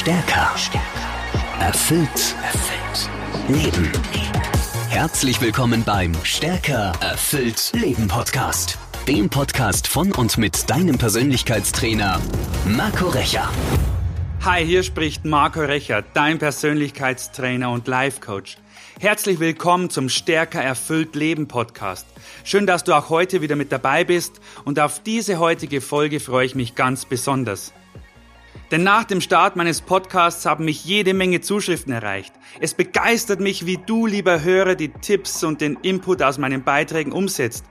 Stärker. Erfüllt. Erfüllt. Leben. Herzlich willkommen beim Stärker. Erfüllt. Leben Podcast. Dem Podcast von und mit deinem Persönlichkeitstrainer Marco Recher. Hi, hier spricht Marco Recher, dein Persönlichkeitstrainer und Life Coach. Herzlich willkommen zum Stärker erfüllt Leben Podcast. Schön, dass du auch heute wieder mit dabei bist und auf diese heutige Folge freue ich mich ganz besonders. Denn nach dem Start meines Podcasts haben mich jede Menge Zuschriften erreicht. Es begeistert mich, wie du, lieber Hörer, die Tipps und den Input aus meinen Beiträgen umsetzt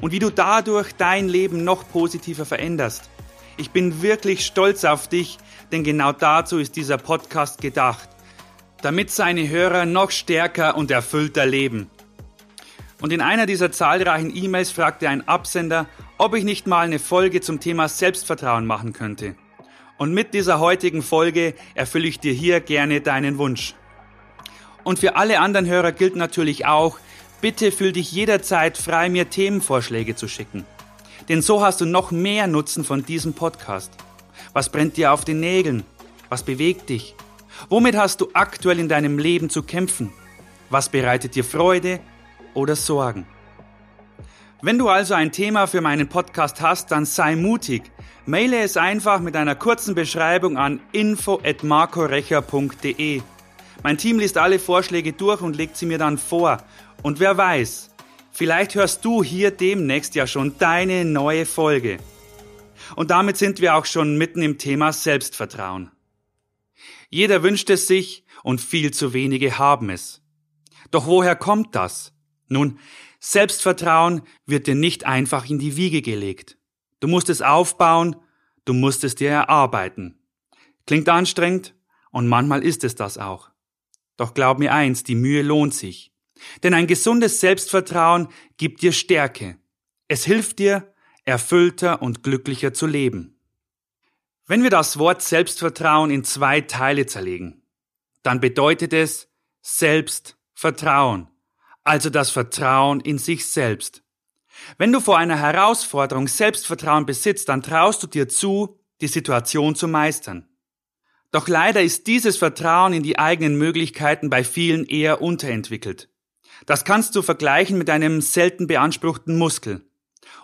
und wie du dadurch dein Leben noch positiver veränderst. Ich bin wirklich stolz auf dich, denn genau dazu ist dieser Podcast gedacht, damit seine Hörer noch stärker und erfüllter leben. Und in einer dieser zahlreichen E-Mails fragte ein Absender, ob ich nicht mal eine Folge zum Thema Selbstvertrauen machen könnte. Und mit dieser heutigen Folge erfülle ich dir hier gerne deinen Wunsch. Und für alle anderen Hörer gilt natürlich auch, bitte fühl dich jederzeit frei, mir Themenvorschläge zu schicken. Denn so hast du noch mehr Nutzen von diesem Podcast. Was brennt dir auf den Nägeln? Was bewegt dich? Womit hast du aktuell in deinem Leben zu kämpfen? Was bereitet dir Freude oder Sorgen? Wenn du also ein Thema für meinen Podcast hast, dann sei mutig. Maile es einfach mit einer kurzen Beschreibung an info@markorecher.de. Mein Team liest alle Vorschläge durch und legt sie mir dann vor. Und wer weiß, vielleicht hörst du hier demnächst ja schon deine neue Folge. Und damit sind wir auch schon mitten im Thema Selbstvertrauen. Jeder wünscht es sich und viel zu wenige haben es. Doch woher kommt das? Nun, Selbstvertrauen wird dir nicht einfach in die Wiege gelegt. Du musst es aufbauen, du musst es dir erarbeiten. Klingt anstrengend und manchmal ist es das auch. Doch glaub mir eins, die Mühe lohnt sich. Denn ein gesundes Selbstvertrauen gibt dir Stärke. Es hilft dir, erfüllter und glücklicher zu leben. Wenn wir das Wort Selbstvertrauen in zwei Teile zerlegen, dann bedeutet es Selbstvertrauen also das Vertrauen in sich selbst. Wenn du vor einer Herausforderung Selbstvertrauen besitzt, dann traust du dir zu, die Situation zu meistern. Doch leider ist dieses Vertrauen in die eigenen Möglichkeiten bei vielen eher unterentwickelt. Das kannst du vergleichen mit einem selten beanspruchten Muskel.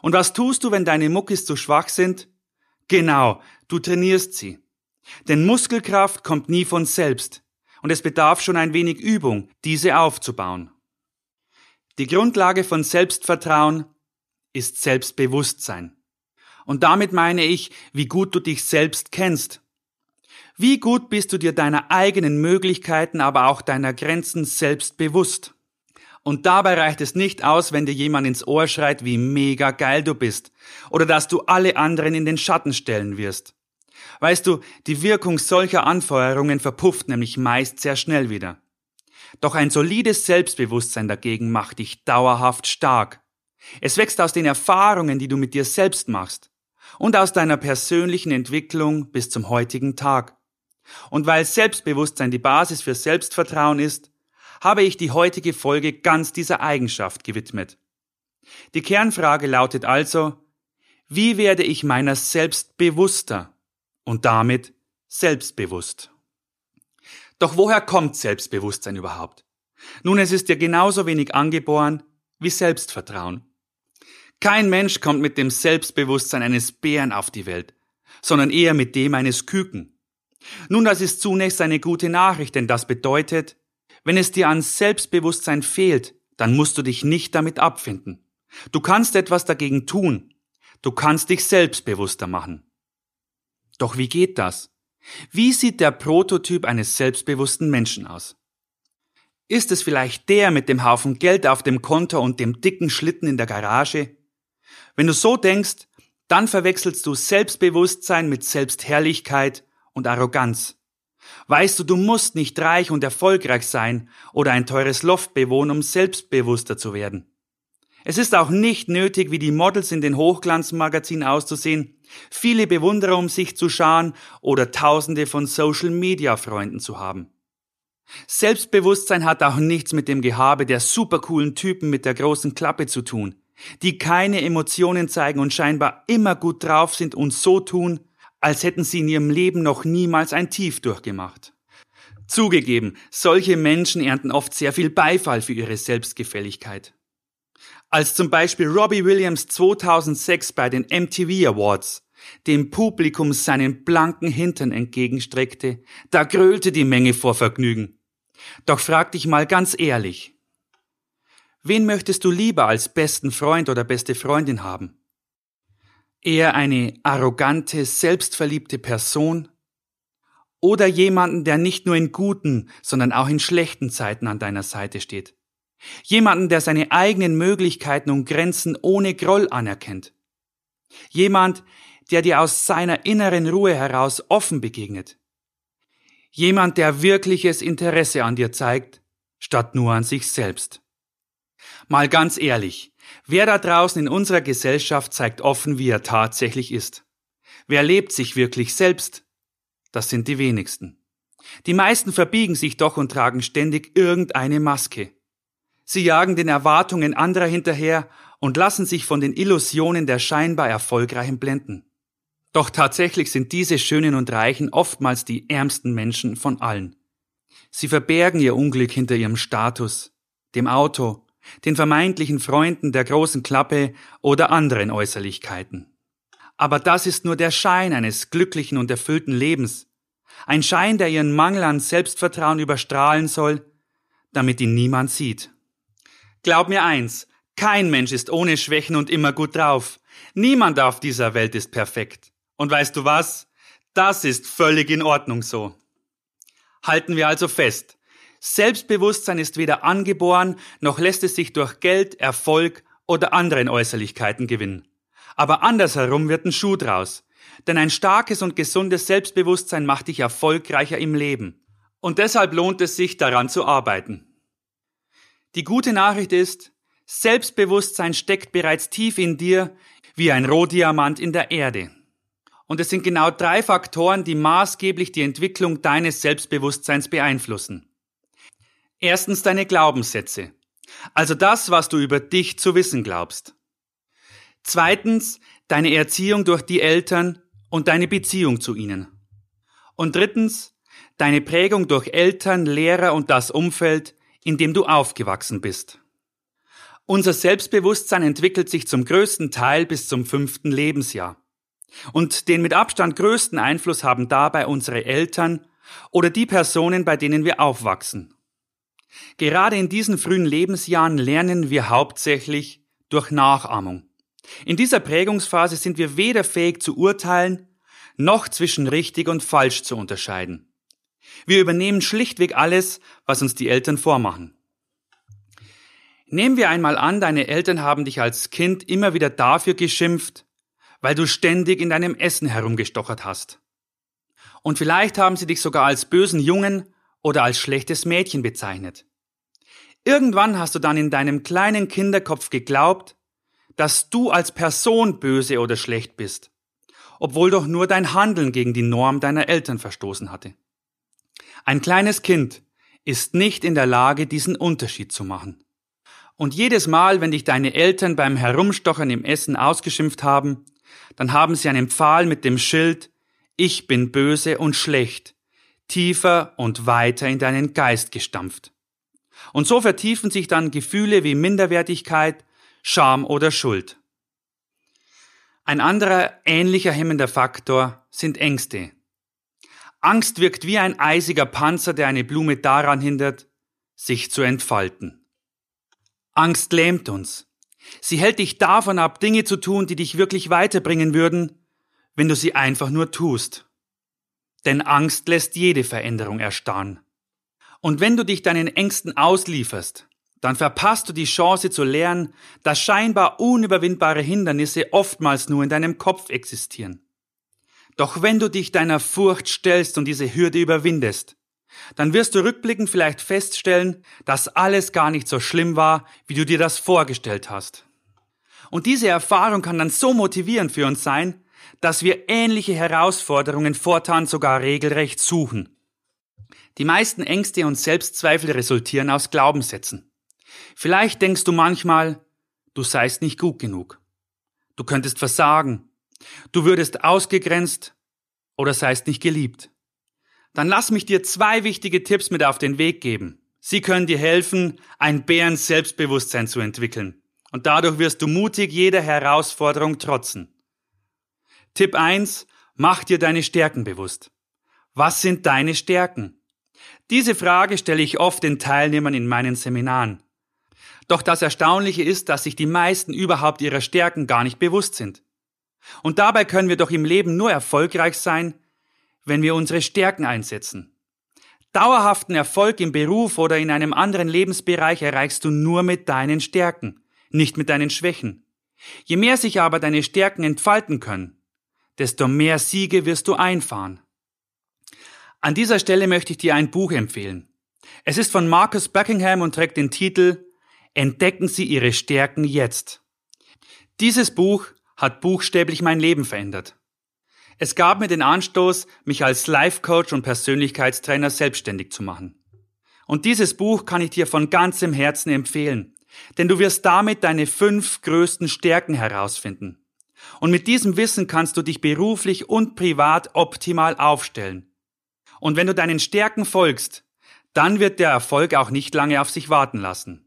Und was tust du, wenn deine Muckis zu schwach sind? Genau, du trainierst sie. Denn Muskelkraft kommt nie von selbst. Und es bedarf schon ein wenig Übung, diese aufzubauen. Die Grundlage von Selbstvertrauen ist Selbstbewusstsein. Und damit meine ich, wie gut du dich selbst kennst. Wie gut bist du dir deiner eigenen Möglichkeiten, aber auch deiner Grenzen selbst bewusst. Und dabei reicht es nicht aus, wenn dir jemand ins Ohr schreit, wie mega geil du bist, oder dass du alle anderen in den Schatten stellen wirst. Weißt du, die Wirkung solcher Anfeuerungen verpufft nämlich meist sehr schnell wieder. Doch ein solides Selbstbewusstsein dagegen macht dich dauerhaft stark. Es wächst aus den Erfahrungen, die du mit dir selbst machst und aus deiner persönlichen Entwicklung bis zum heutigen Tag. Und weil Selbstbewusstsein die Basis für Selbstvertrauen ist, habe ich die heutige Folge ganz dieser Eigenschaft gewidmet. Die Kernfrage lautet also, wie werde ich meiner selbst bewusster und damit selbstbewusst? Doch woher kommt Selbstbewusstsein überhaupt? Nun, es ist ja genauso wenig angeboren wie Selbstvertrauen. Kein Mensch kommt mit dem Selbstbewusstsein eines Bären auf die Welt, sondern eher mit dem eines Küken. Nun, das ist zunächst eine gute Nachricht, denn das bedeutet, wenn es dir an Selbstbewusstsein fehlt, dann musst du dich nicht damit abfinden. Du kannst etwas dagegen tun. Du kannst dich selbstbewusster machen. Doch wie geht das? Wie sieht der Prototyp eines selbstbewussten Menschen aus? Ist es vielleicht der mit dem Haufen Geld auf dem Konto und dem dicken Schlitten in der Garage? Wenn du so denkst, dann verwechselst du Selbstbewusstsein mit Selbstherrlichkeit und Arroganz. Weißt du, du musst nicht reich und erfolgreich sein oder ein teures Loft bewohnen, um selbstbewusster zu werden. Es ist auch nicht nötig, wie die Models in den Hochglanzmagazinen auszusehen, viele Bewunderer um sich zu scharen oder tausende von Social-Media-Freunden zu haben. Selbstbewusstsein hat auch nichts mit dem Gehabe der supercoolen Typen mit der großen Klappe zu tun, die keine Emotionen zeigen und scheinbar immer gut drauf sind und so tun, als hätten sie in ihrem Leben noch niemals ein Tief durchgemacht. Zugegeben, solche Menschen ernten oft sehr viel Beifall für ihre Selbstgefälligkeit. Als zum Beispiel Robbie Williams 2006 bei den MTV Awards dem Publikum seinen blanken Hintern entgegenstreckte, da grölte die Menge vor Vergnügen. Doch frag dich mal ganz ehrlich, wen möchtest du lieber als besten Freund oder beste Freundin haben? Eher eine arrogante, selbstverliebte Person oder jemanden, der nicht nur in guten, sondern auch in schlechten Zeiten an deiner Seite steht. Jemanden, der seine eigenen Möglichkeiten und Grenzen ohne Groll anerkennt. Jemand, der dir aus seiner inneren Ruhe heraus offen begegnet. Jemand, der wirkliches Interesse an dir zeigt, statt nur an sich selbst. Mal ganz ehrlich, wer da draußen in unserer Gesellschaft zeigt offen, wie er tatsächlich ist? Wer lebt sich wirklich selbst? Das sind die wenigsten. Die meisten verbiegen sich doch und tragen ständig irgendeine Maske. Sie jagen den Erwartungen anderer hinterher und lassen sich von den Illusionen der scheinbar Erfolgreichen blenden. Doch tatsächlich sind diese Schönen und Reichen oftmals die ärmsten Menschen von allen. Sie verbergen ihr Unglück hinter ihrem Status, dem Auto, den vermeintlichen Freunden der großen Klappe oder anderen Äußerlichkeiten. Aber das ist nur der Schein eines glücklichen und erfüllten Lebens, ein Schein, der ihren Mangel an Selbstvertrauen überstrahlen soll, damit ihn niemand sieht. Glaub mir eins, kein Mensch ist ohne Schwächen und immer gut drauf. Niemand auf dieser Welt ist perfekt. Und weißt du was? Das ist völlig in Ordnung so. Halten wir also fest. Selbstbewusstsein ist weder angeboren, noch lässt es sich durch Geld, Erfolg oder anderen Äußerlichkeiten gewinnen. Aber andersherum wird ein Schuh draus. Denn ein starkes und gesundes Selbstbewusstsein macht dich erfolgreicher im Leben. Und deshalb lohnt es sich, daran zu arbeiten. Die gute Nachricht ist, Selbstbewusstsein steckt bereits tief in dir, wie ein Rohdiamant in der Erde. Und es sind genau drei Faktoren, die maßgeblich die Entwicklung deines Selbstbewusstseins beeinflussen. Erstens deine Glaubenssätze. Also das, was du über dich zu wissen glaubst. Zweitens deine Erziehung durch die Eltern und deine Beziehung zu ihnen. Und drittens deine Prägung durch Eltern, Lehrer und das Umfeld, in dem du aufgewachsen bist. Unser Selbstbewusstsein entwickelt sich zum größten Teil bis zum fünften Lebensjahr. Und den mit Abstand größten Einfluss haben dabei unsere Eltern oder die Personen, bei denen wir aufwachsen. Gerade in diesen frühen Lebensjahren lernen wir hauptsächlich durch Nachahmung. In dieser Prägungsphase sind wir weder fähig zu urteilen, noch zwischen richtig und falsch zu unterscheiden. Wir übernehmen schlichtweg alles, was uns die Eltern vormachen. Nehmen wir einmal an, deine Eltern haben dich als Kind immer wieder dafür geschimpft, weil du ständig in deinem Essen herumgestochert hast. Und vielleicht haben sie dich sogar als bösen Jungen oder als schlechtes Mädchen bezeichnet. Irgendwann hast du dann in deinem kleinen Kinderkopf geglaubt, dass du als Person böse oder schlecht bist, obwohl doch nur dein Handeln gegen die Norm deiner Eltern verstoßen hatte. Ein kleines Kind ist nicht in der Lage, diesen Unterschied zu machen. Und jedes Mal, wenn dich deine Eltern beim Herumstochern im Essen ausgeschimpft haben, dann haben sie einen Pfahl mit dem Schild Ich bin böse und schlecht tiefer und weiter in deinen Geist gestampft. Und so vertiefen sich dann Gefühle wie Minderwertigkeit, Scham oder Schuld. Ein anderer ähnlicher hemmender Faktor sind Ängste. Angst wirkt wie ein eisiger Panzer, der eine Blume daran hindert, sich zu entfalten. Angst lähmt uns. Sie hält dich davon ab, Dinge zu tun, die dich wirklich weiterbringen würden, wenn du sie einfach nur tust. Denn Angst lässt jede Veränderung erstarren. Und wenn du dich deinen Ängsten auslieferst, dann verpasst du die Chance zu lernen, dass scheinbar unüberwindbare Hindernisse oftmals nur in deinem Kopf existieren. Doch wenn du dich deiner Furcht stellst und diese Hürde überwindest, dann wirst du rückblickend vielleicht feststellen, dass alles gar nicht so schlimm war, wie du dir das vorgestellt hast. Und diese Erfahrung kann dann so motivierend für uns sein, dass wir ähnliche Herausforderungen fortan sogar regelrecht suchen. Die meisten Ängste und Selbstzweifel resultieren aus Glaubenssätzen. Vielleicht denkst du manchmal, du seist nicht gut genug. Du könntest versagen. Du würdest ausgegrenzt oder seist nicht geliebt? Dann lass mich dir zwei wichtige Tipps mit auf den Weg geben. Sie können dir helfen, ein Bären Selbstbewusstsein zu entwickeln. Und dadurch wirst du mutig jeder Herausforderung trotzen. Tipp 1. Mach dir deine Stärken bewusst. Was sind deine Stärken? Diese Frage stelle ich oft den Teilnehmern in meinen Seminaren. Doch das Erstaunliche ist, dass sich die meisten überhaupt ihrer Stärken gar nicht bewusst sind. Und dabei können wir doch im Leben nur erfolgreich sein, wenn wir unsere Stärken einsetzen. Dauerhaften Erfolg im Beruf oder in einem anderen Lebensbereich erreichst du nur mit deinen Stärken, nicht mit deinen Schwächen. Je mehr sich aber deine Stärken entfalten können, desto mehr Siege wirst du einfahren. An dieser Stelle möchte ich dir ein Buch empfehlen. Es ist von Marcus Buckingham und trägt den Titel Entdecken Sie Ihre Stärken jetzt. Dieses Buch hat buchstäblich mein Leben verändert. Es gab mir den Anstoß, mich als Life Coach und Persönlichkeitstrainer selbstständig zu machen. Und dieses Buch kann ich dir von ganzem Herzen empfehlen, denn du wirst damit deine fünf größten Stärken herausfinden. Und mit diesem Wissen kannst du dich beruflich und privat optimal aufstellen. Und wenn du deinen Stärken folgst, dann wird der Erfolg auch nicht lange auf sich warten lassen.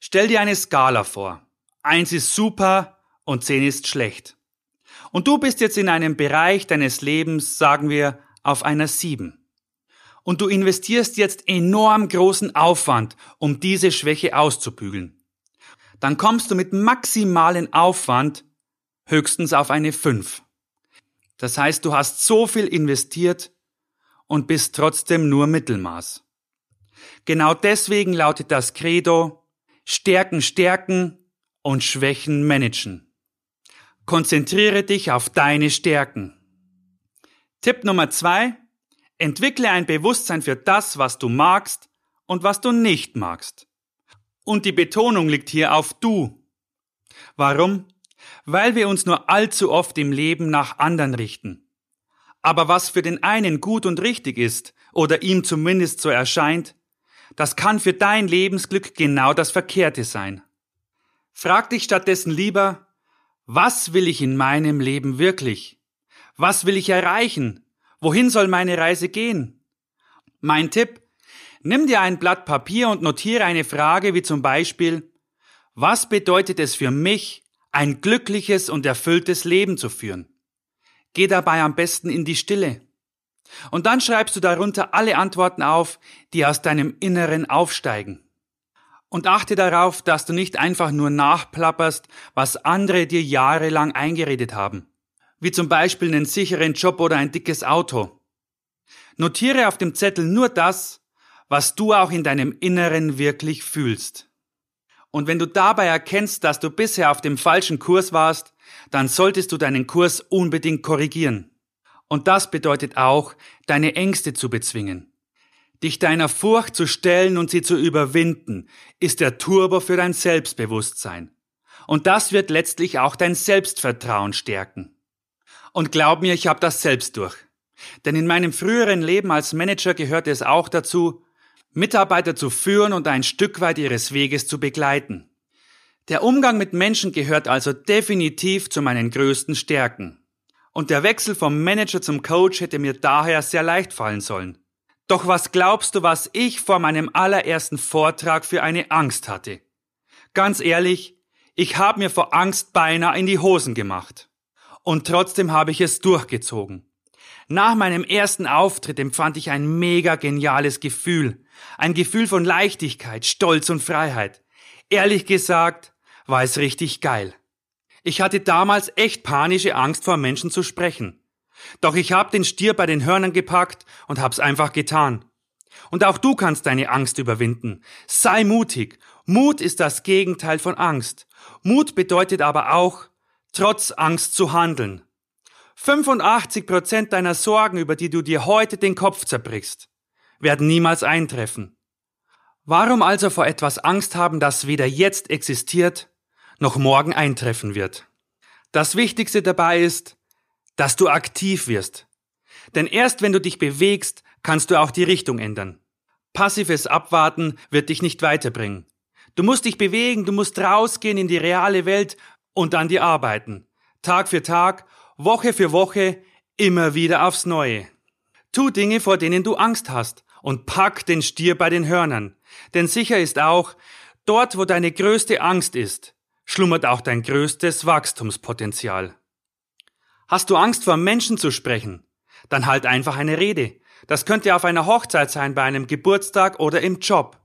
Stell dir eine Skala vor. Eins ist super und zehn ist schlecht. Und du bist jetzt in einem Bereich deines Lebens, sagen wir, auf einer sieben. Und du investierst jetzt enorm großen Aufwand, um diese Schwäche auszubügeln. Dann kommst du mit maximalen Aufwand höchstens auf eine fünf. Das heißt, du hast so viel investiert und bist trotzdem nur Mittelmaß. Genau deswegen lautet das Credo Stärken stärken und Schwächen managen. Konzentriere dich auf deine Stärken. Tipp Nummer zwei. Entwickle ein Bewusstsein für das, was du magst und was du nicht magst. Und die Betonung liegt hier auf du. Warum? Weil wir uns nur allzu oft im Leben nach anderen richten. Aber was für den einen gut und richtig ist, oder ihm zumindest so erscheint, das kann für dein Lebensglück genau das Verkehrte sein. Frag dich stattdessen lieber, was will ich in meinem Leben wirklich? Was will ich erreichen? Wohin soll meine Reise gehen? Mein Tipp, nimm dir ein Blatt Papier und notiere eine Frage wie zum Beispiel, was bedeutet es für mich, ein glückliches und erfülltes Leben zu führen? Geh dabei am besten in die Stille. Und dann schreibst du darunter alle Antworten auf, die aus deinem Inneren aufsteigen. Und achte darauf, dass du nicht einfach nur nachplapperst, was andere dir jahrelang eingeredet haben. Wie zum Beispiel einen sicheren Job oder ein dickes Auto. Notiere auf dem Zettel nur das, was du auch in deinem Inneren wirklich fühlst. Und wenn du dabei erkennst, dass du bisher auf dem falschen Kurs warst, dann solltest du deinen Kurs unbedingt korrigieren. Und das bedeutet auch, deine Ängste zu bezwingen. Dich deiner Furcht zu stellen und sie zu überwinden, ist der Turbo für dein Selbstbewusstsein. Und das wird letztlich auch dein Selbstvertrauen stärken. Und glaub mir, ich habe das selbst durch. Denn in meinem früheren Leben als Manager gehörte es auch dazu, Mitarbeiter zu führen und ein Stück weit ihres Weges zu begleiten. Der Umgang mit Menschen gehört also definitiv zu meinen größten Stärken. Und der Wechsel vom Manager zum Coach hätte mir daher sehr leicht fallen sollen. Doch was glaubst du, was ich vor meinem allerersten Vortrag für eine Angst hatte? Ganz ehrlich, ich habe mir vor Angst beinahe in die Hosen gemacht. Und trotzdem habe ich es durchgezogen. Nach meinem ersten Auftritt empfand ich ein mega geniales Gefühl. Ein Gefühl von Leichtigkeit, Stolz und Freiheit. Ehrlich gesagt, war es richtig geil. Ich hatte damals echt panische Angst vor Menschen zu sprechen. Doch ich hab den Stier bei den Hörnern gepackt und hab's einfach getan. Und auch du kannst deine Angst überwinden. Sei mutig. Mut ist das Gegenteil von Angst. Mut bedeutet aber auch, trotz Angst zu handeln. 85 Prozent deiner Sorgen, über die du dir heute den Kopf zerbrichst, werden niemals eintreffen. Warum also vor etwas Angst haben, das weder jetzt existiert, noch morgen eintreffen wird. Das Wichtigste dabei ist, dass du aktiv wirst. Denn erst wenn du dich bewegst, kannst du auch die Richtung ändern. Passives Abwarten wird dich nicht weiterbringen. Du musst dich bewegen, du musst rausgehen in die reale Welt und an die arbeiten. Tag für Tag, Woche für Woche, Immer wieder aufs Neue. Tu Dinge, vor denen du Angst hast und pack den Stier bei den Hörnern. Denn sicher ist auch, dort wo deine größte Angst ist, schlummert auch dein größtes Wachstumspotenzial. Hast du Angst vor Menschen zu sprechen? Dann halt einfach eine Rede. Das könnte auf einer Hochzeit sein, bei einem Geburtstag oder im Job.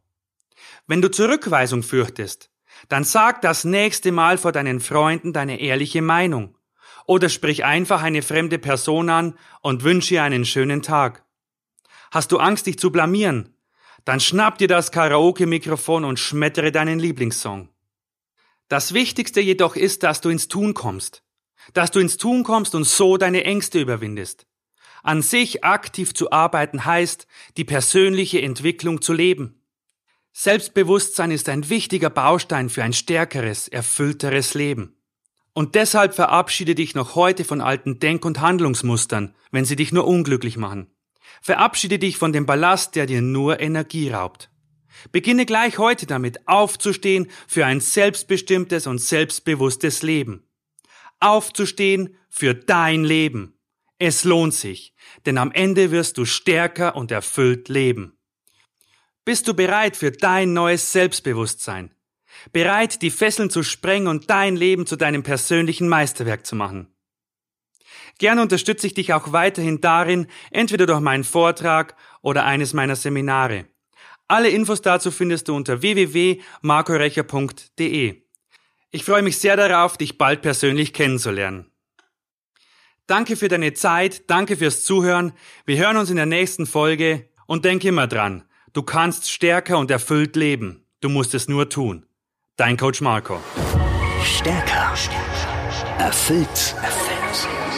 Wenn du Zurückweisung fürchtest, dann sag das nächste Mal vor deinen Freunden deine ehrliche Meinung. Oder sprich einfach eine fremde Person an und wünsche ihr einen schönen Tag. Hast du Angst, dich zu blamieren? Dann schnapp dir das Karaoke-Mikrofon und schmettere deinen Lieblingssong. Das Wichtigste jedoch ist, dass du ins Tun kommst. Dass du ins Tun kommst und so deine Ängste überwindest. An sich aktiv zu arbeiten heißt, die persönliche Entwicklung zu leben. Selbstbewusstsein ist ein wichtiger Baustein für ein stärkeres, erfüllteres Leben. Und deshalb verabschiede dich noch heute von alten Denk- und Handlungsmustern, wenn sie dich nur unglücklich machen. Verabschiede dich von dem Ballast, der dir nur Energie raubt. Beginne gleich heute damit, aufzustehen für ein selbstbestimmtes und selbstbewusstes Leben. Aufzustehen für dein Leben. Es lohnt sich, denn am Ende wirst du stärker und erfüllt leben. Bist du bereit für dein neues Selbstbewusstsein? Bereit, die Fesseln zu sprengen und dein Leben zu deinem persönlichen Meisterwerk zu machen? Gerne unterstütze ich dich auch weiterhin darin, entweder durch meinen Vortrag oder eines meiner Seminare. Alle Infos dazu findest du unter www.markorecher.de. Ich freue mich sehr darauf, dich bald persönlich kennenzulernen. Danke für deine Zeit, danke fürs Zuhören. Wir hören uns in der nächsten Folge und denk immer dran, Du kannst stärker und erfüllt leben. Du musst es nur tun. Dein Coach Marco. Stärker. Erfüllt. Erfüllt.